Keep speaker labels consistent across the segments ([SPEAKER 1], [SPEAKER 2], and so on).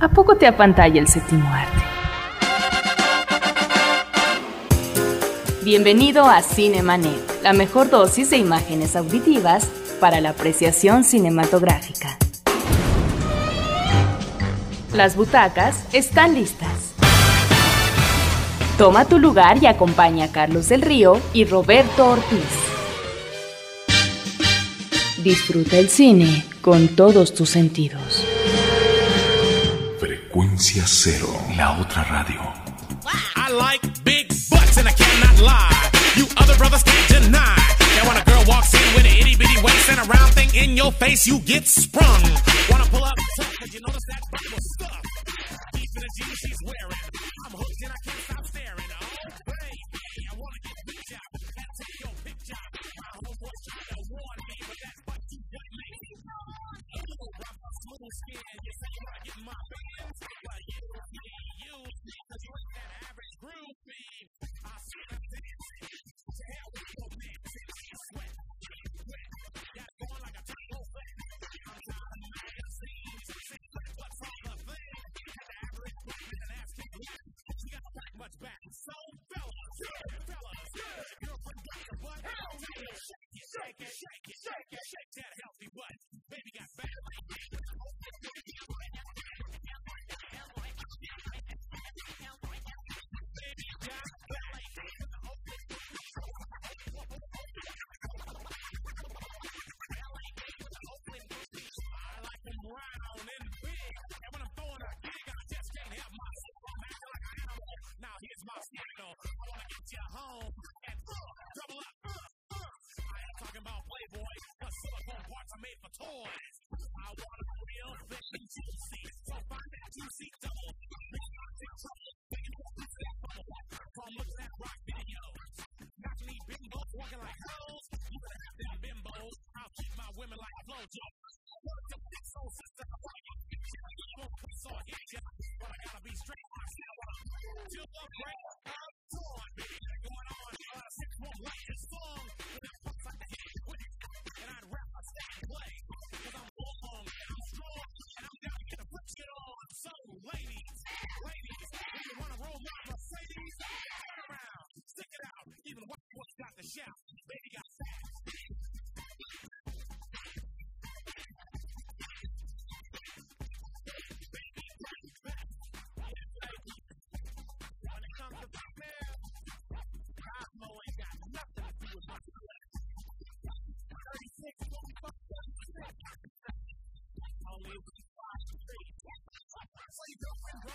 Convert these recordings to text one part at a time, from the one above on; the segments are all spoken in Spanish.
[SPEAKER 1] ¿A poco te apantalla el séptimo arte? Bienvenido a Cinemanet, la mejor dosis de imágenes auditivas para la apreciación cinematográfica. Las butacas están listas. Toma tu lugar y acompaña a Carlos del Río y Roberto Ortiz. Disfruta el cine con todos tus sentidos.
[SPEAKER 2] Frecuencia cero, la otra radio.
[SPEAKER 3] I like big butts and I cannot lie. You other brothers can't deny. Now when a girl walks in with an itty bitty waist and a round thing in your face, you get sprung. Wanna pull up?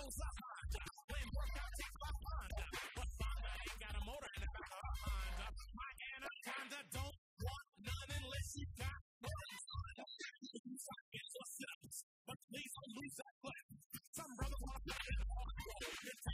[SPEAKER 3] knows a Honda. When work out takes my Honda. But Honda ain't got a motor in the back of Honda. My Anaconda don't want none unless you got one. But please don't lose that clip. Some brothers want to play it.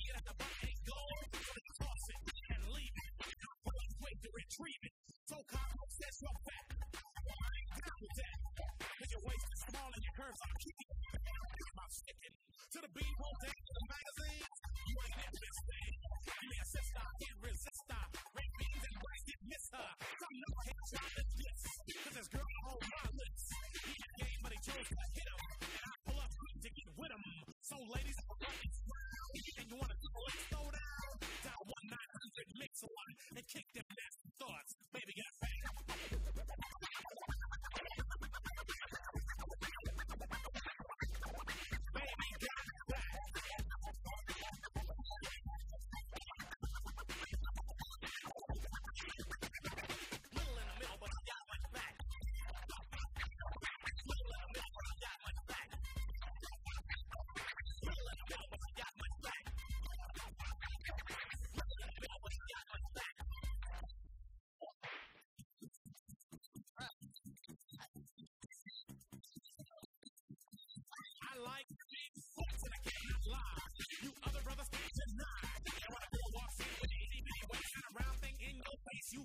[SPEAKER 3] deny that you want to off with an itty bitty waist and a round thing in your face. You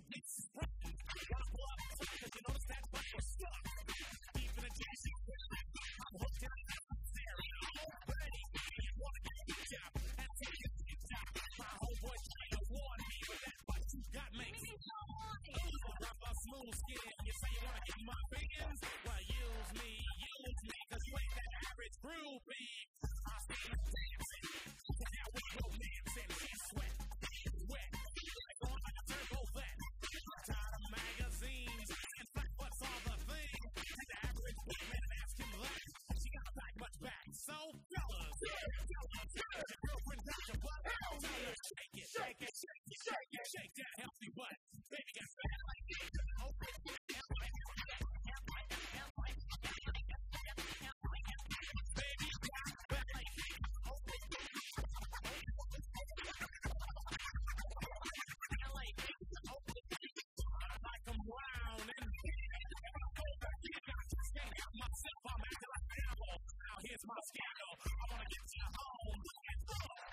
[SPEAKER 3] now here's my scandal. I want to get to home.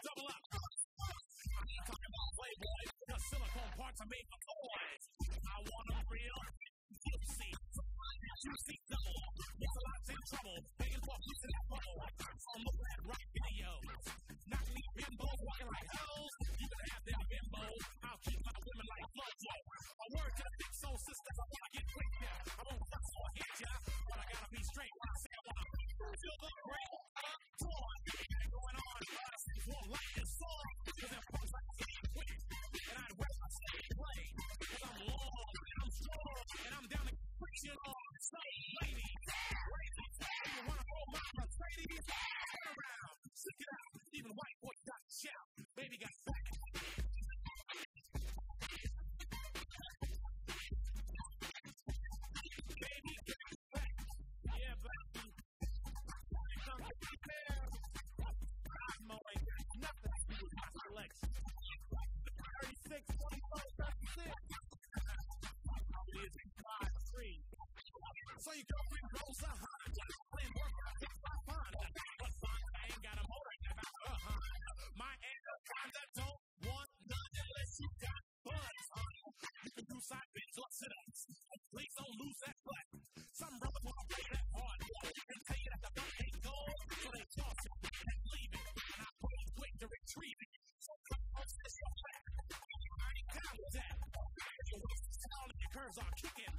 [SPEAKER 3] Double up. I ain't talking about silicone parts are made toys. I want real. Juicy. Double. A lot trouble. Paying for a that bubble. I'm are kicking.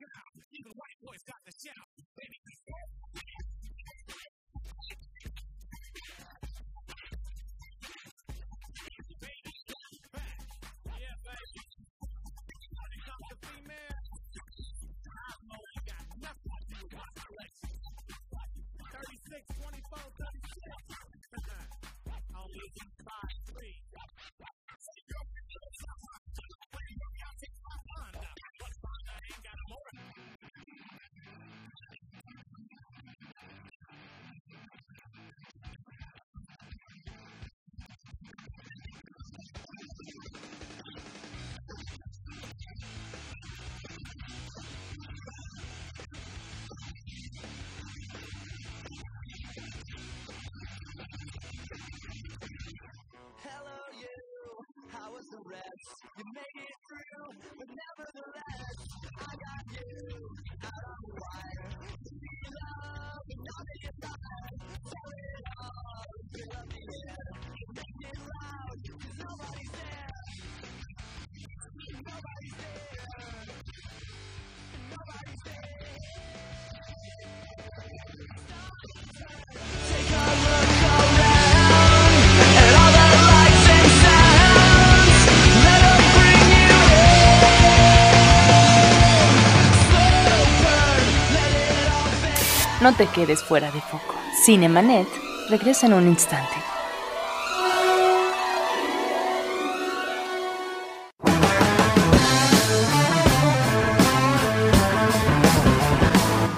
[SPEAKER 3] God No
[SPEAKER 1] te quedes fuera de foco. Cinemanet regresa en un instante.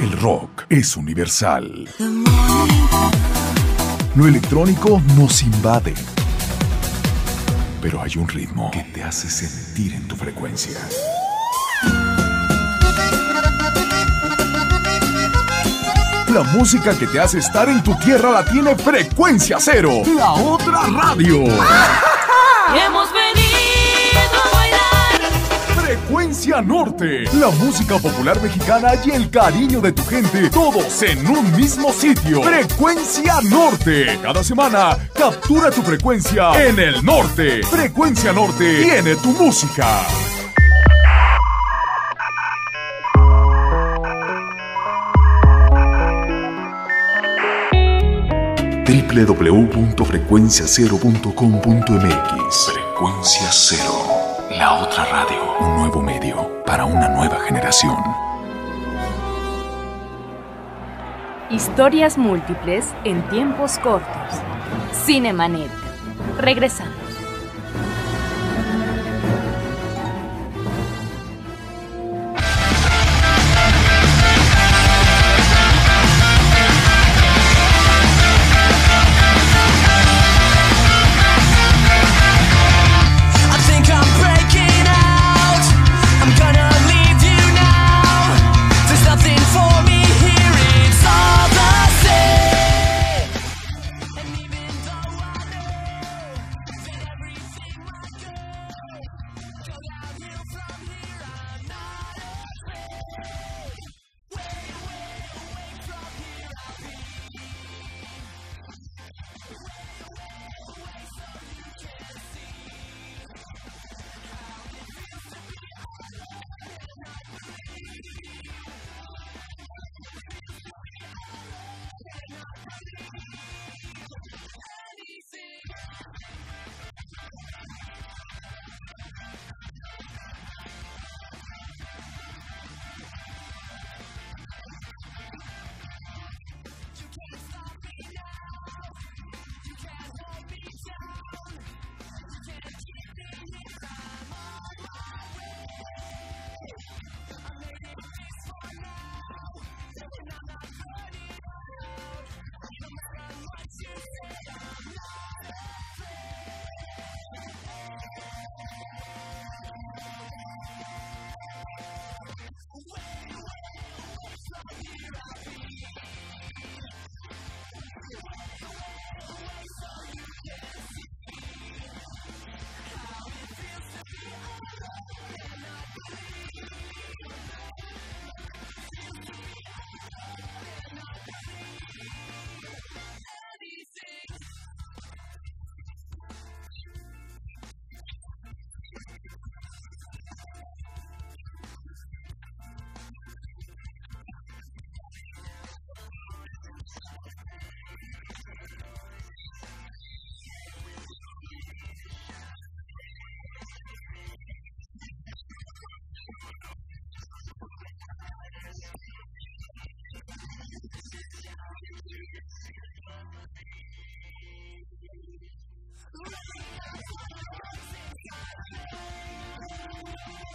[SPEAKER 2] El rock es universal. Lo electrónico nos invade. Pero hay un ritmo que te hace sentir en tu frecuencia. La música que te hace estar en tu tierra la tiene Frecuencia Cero, la otra radio.
[SPEAKER 1] Hemos venido a bailar.
[SPEAKER 2] Frecuencia Norte, la música popular mexicana y el cariño de tu gente, todos en un mismo sitio. Frecuencia Norte. Cada semana, captura tu frecuencia en el norte. Frecuencia Norte tiene tu música. www.frecuenciacero.com.mx Frecuencia Cero, la otra radio. Un nuevo medio para una nueva generación.
[SPEAKER 1] Historias múltiples en tiempos cortos. Cinemanet. Regresamos.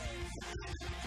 [SPEAKER 4] ハ
[SPEAKER 5] ハハハ!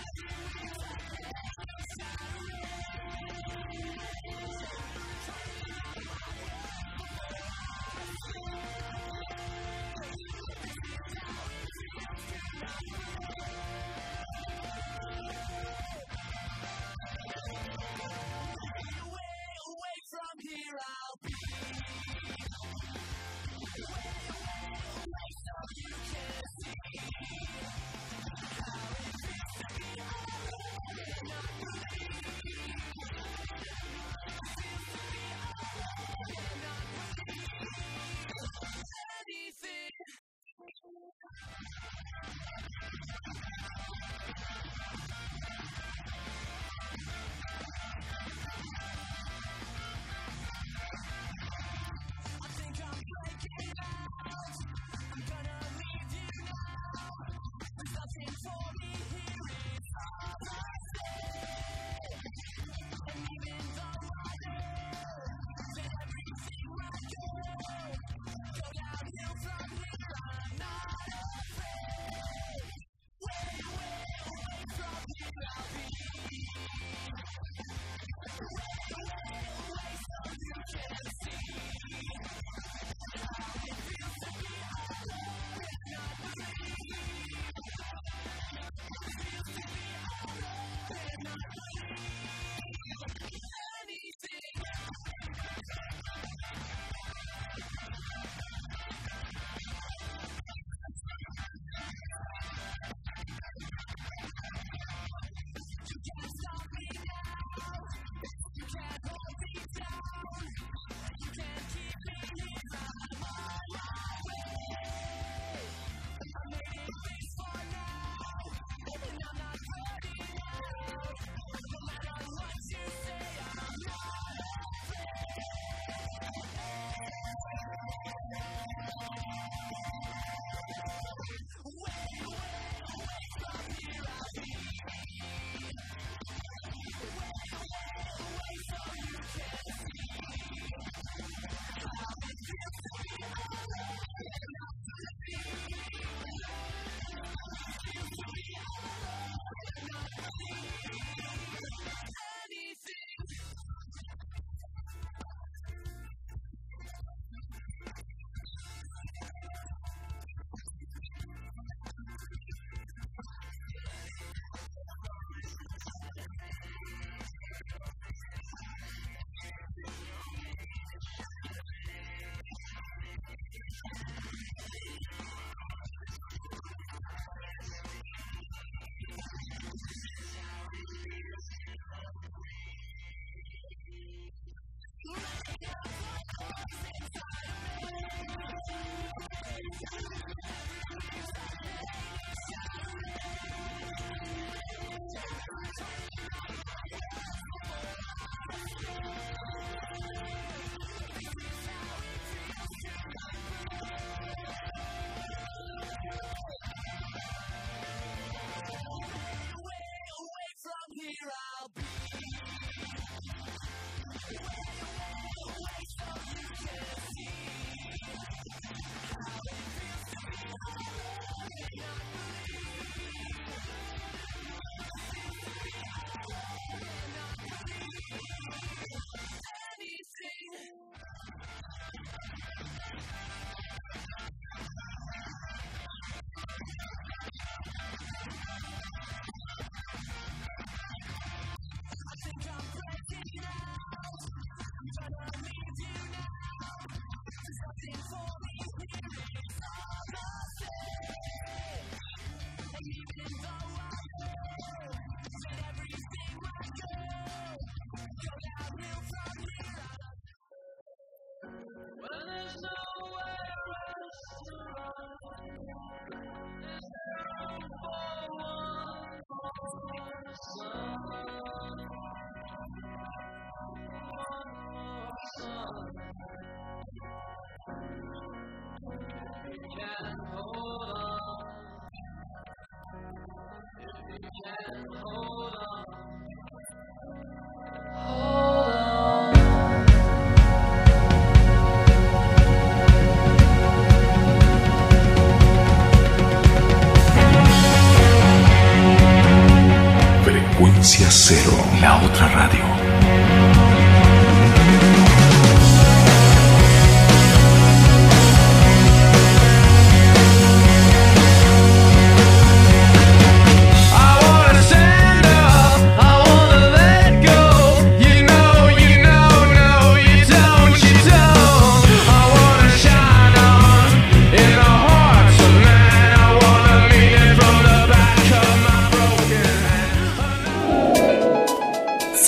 [SPEAKER 2] Frecuencia Cero, la otra radio.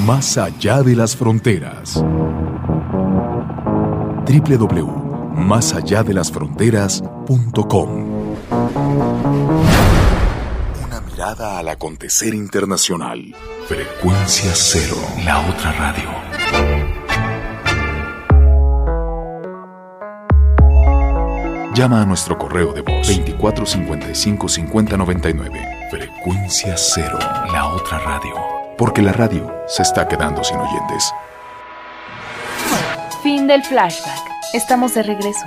[SPEAKER 2] más allá de las fronteras. www.másalladelasfronteras.com Una mirada al acontecer internacional. Frecuencia Cero, la otra radio. Llama a nuestro correo de voz 2455 5099. Frecuencia Cero, la otra radio. Porque la radio se está quedando sin oyentes.
[SPEAKER 1] Fin del flashback. Estamos de regreso.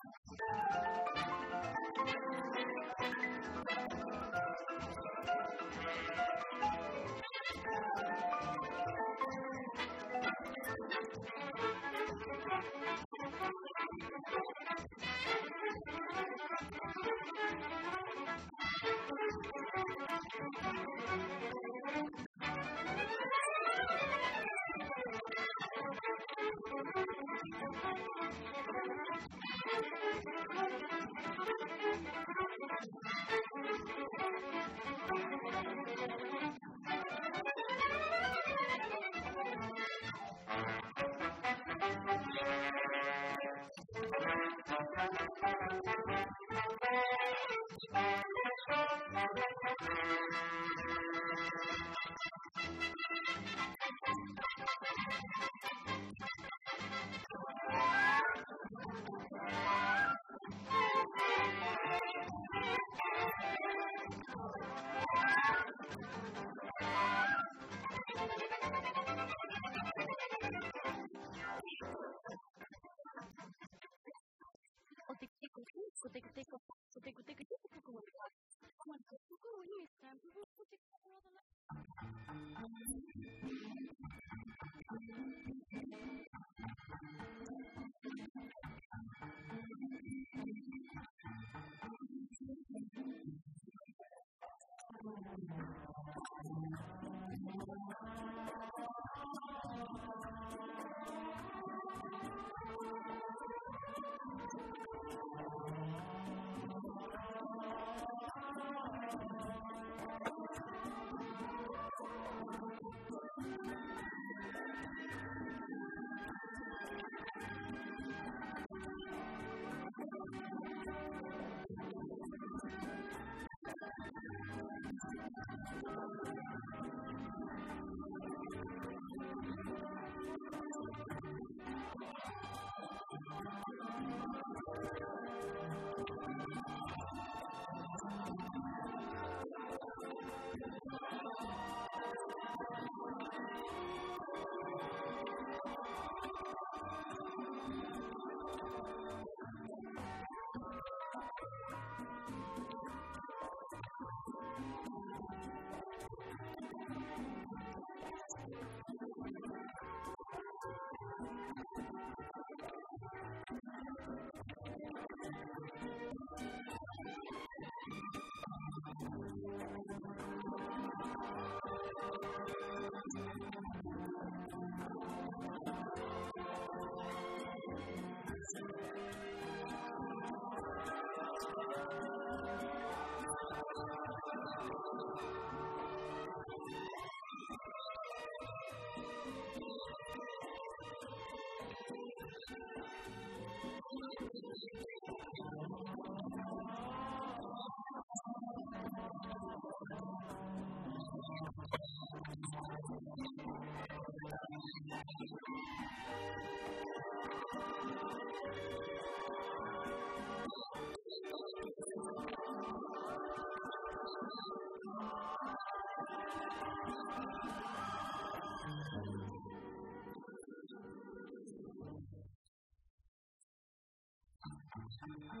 [SPEAKER 1] Thank you. and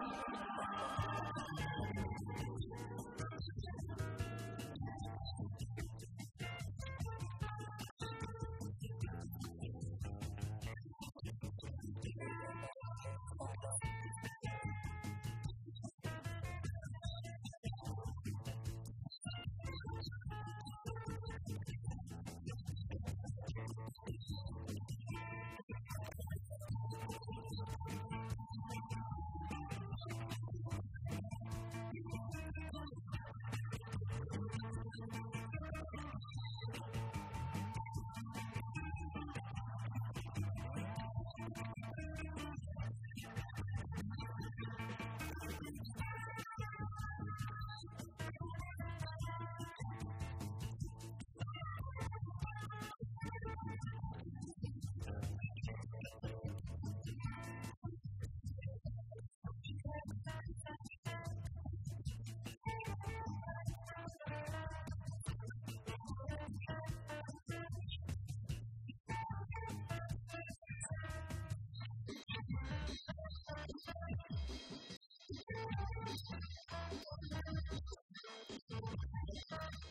[SPEAKER 1] Thank you.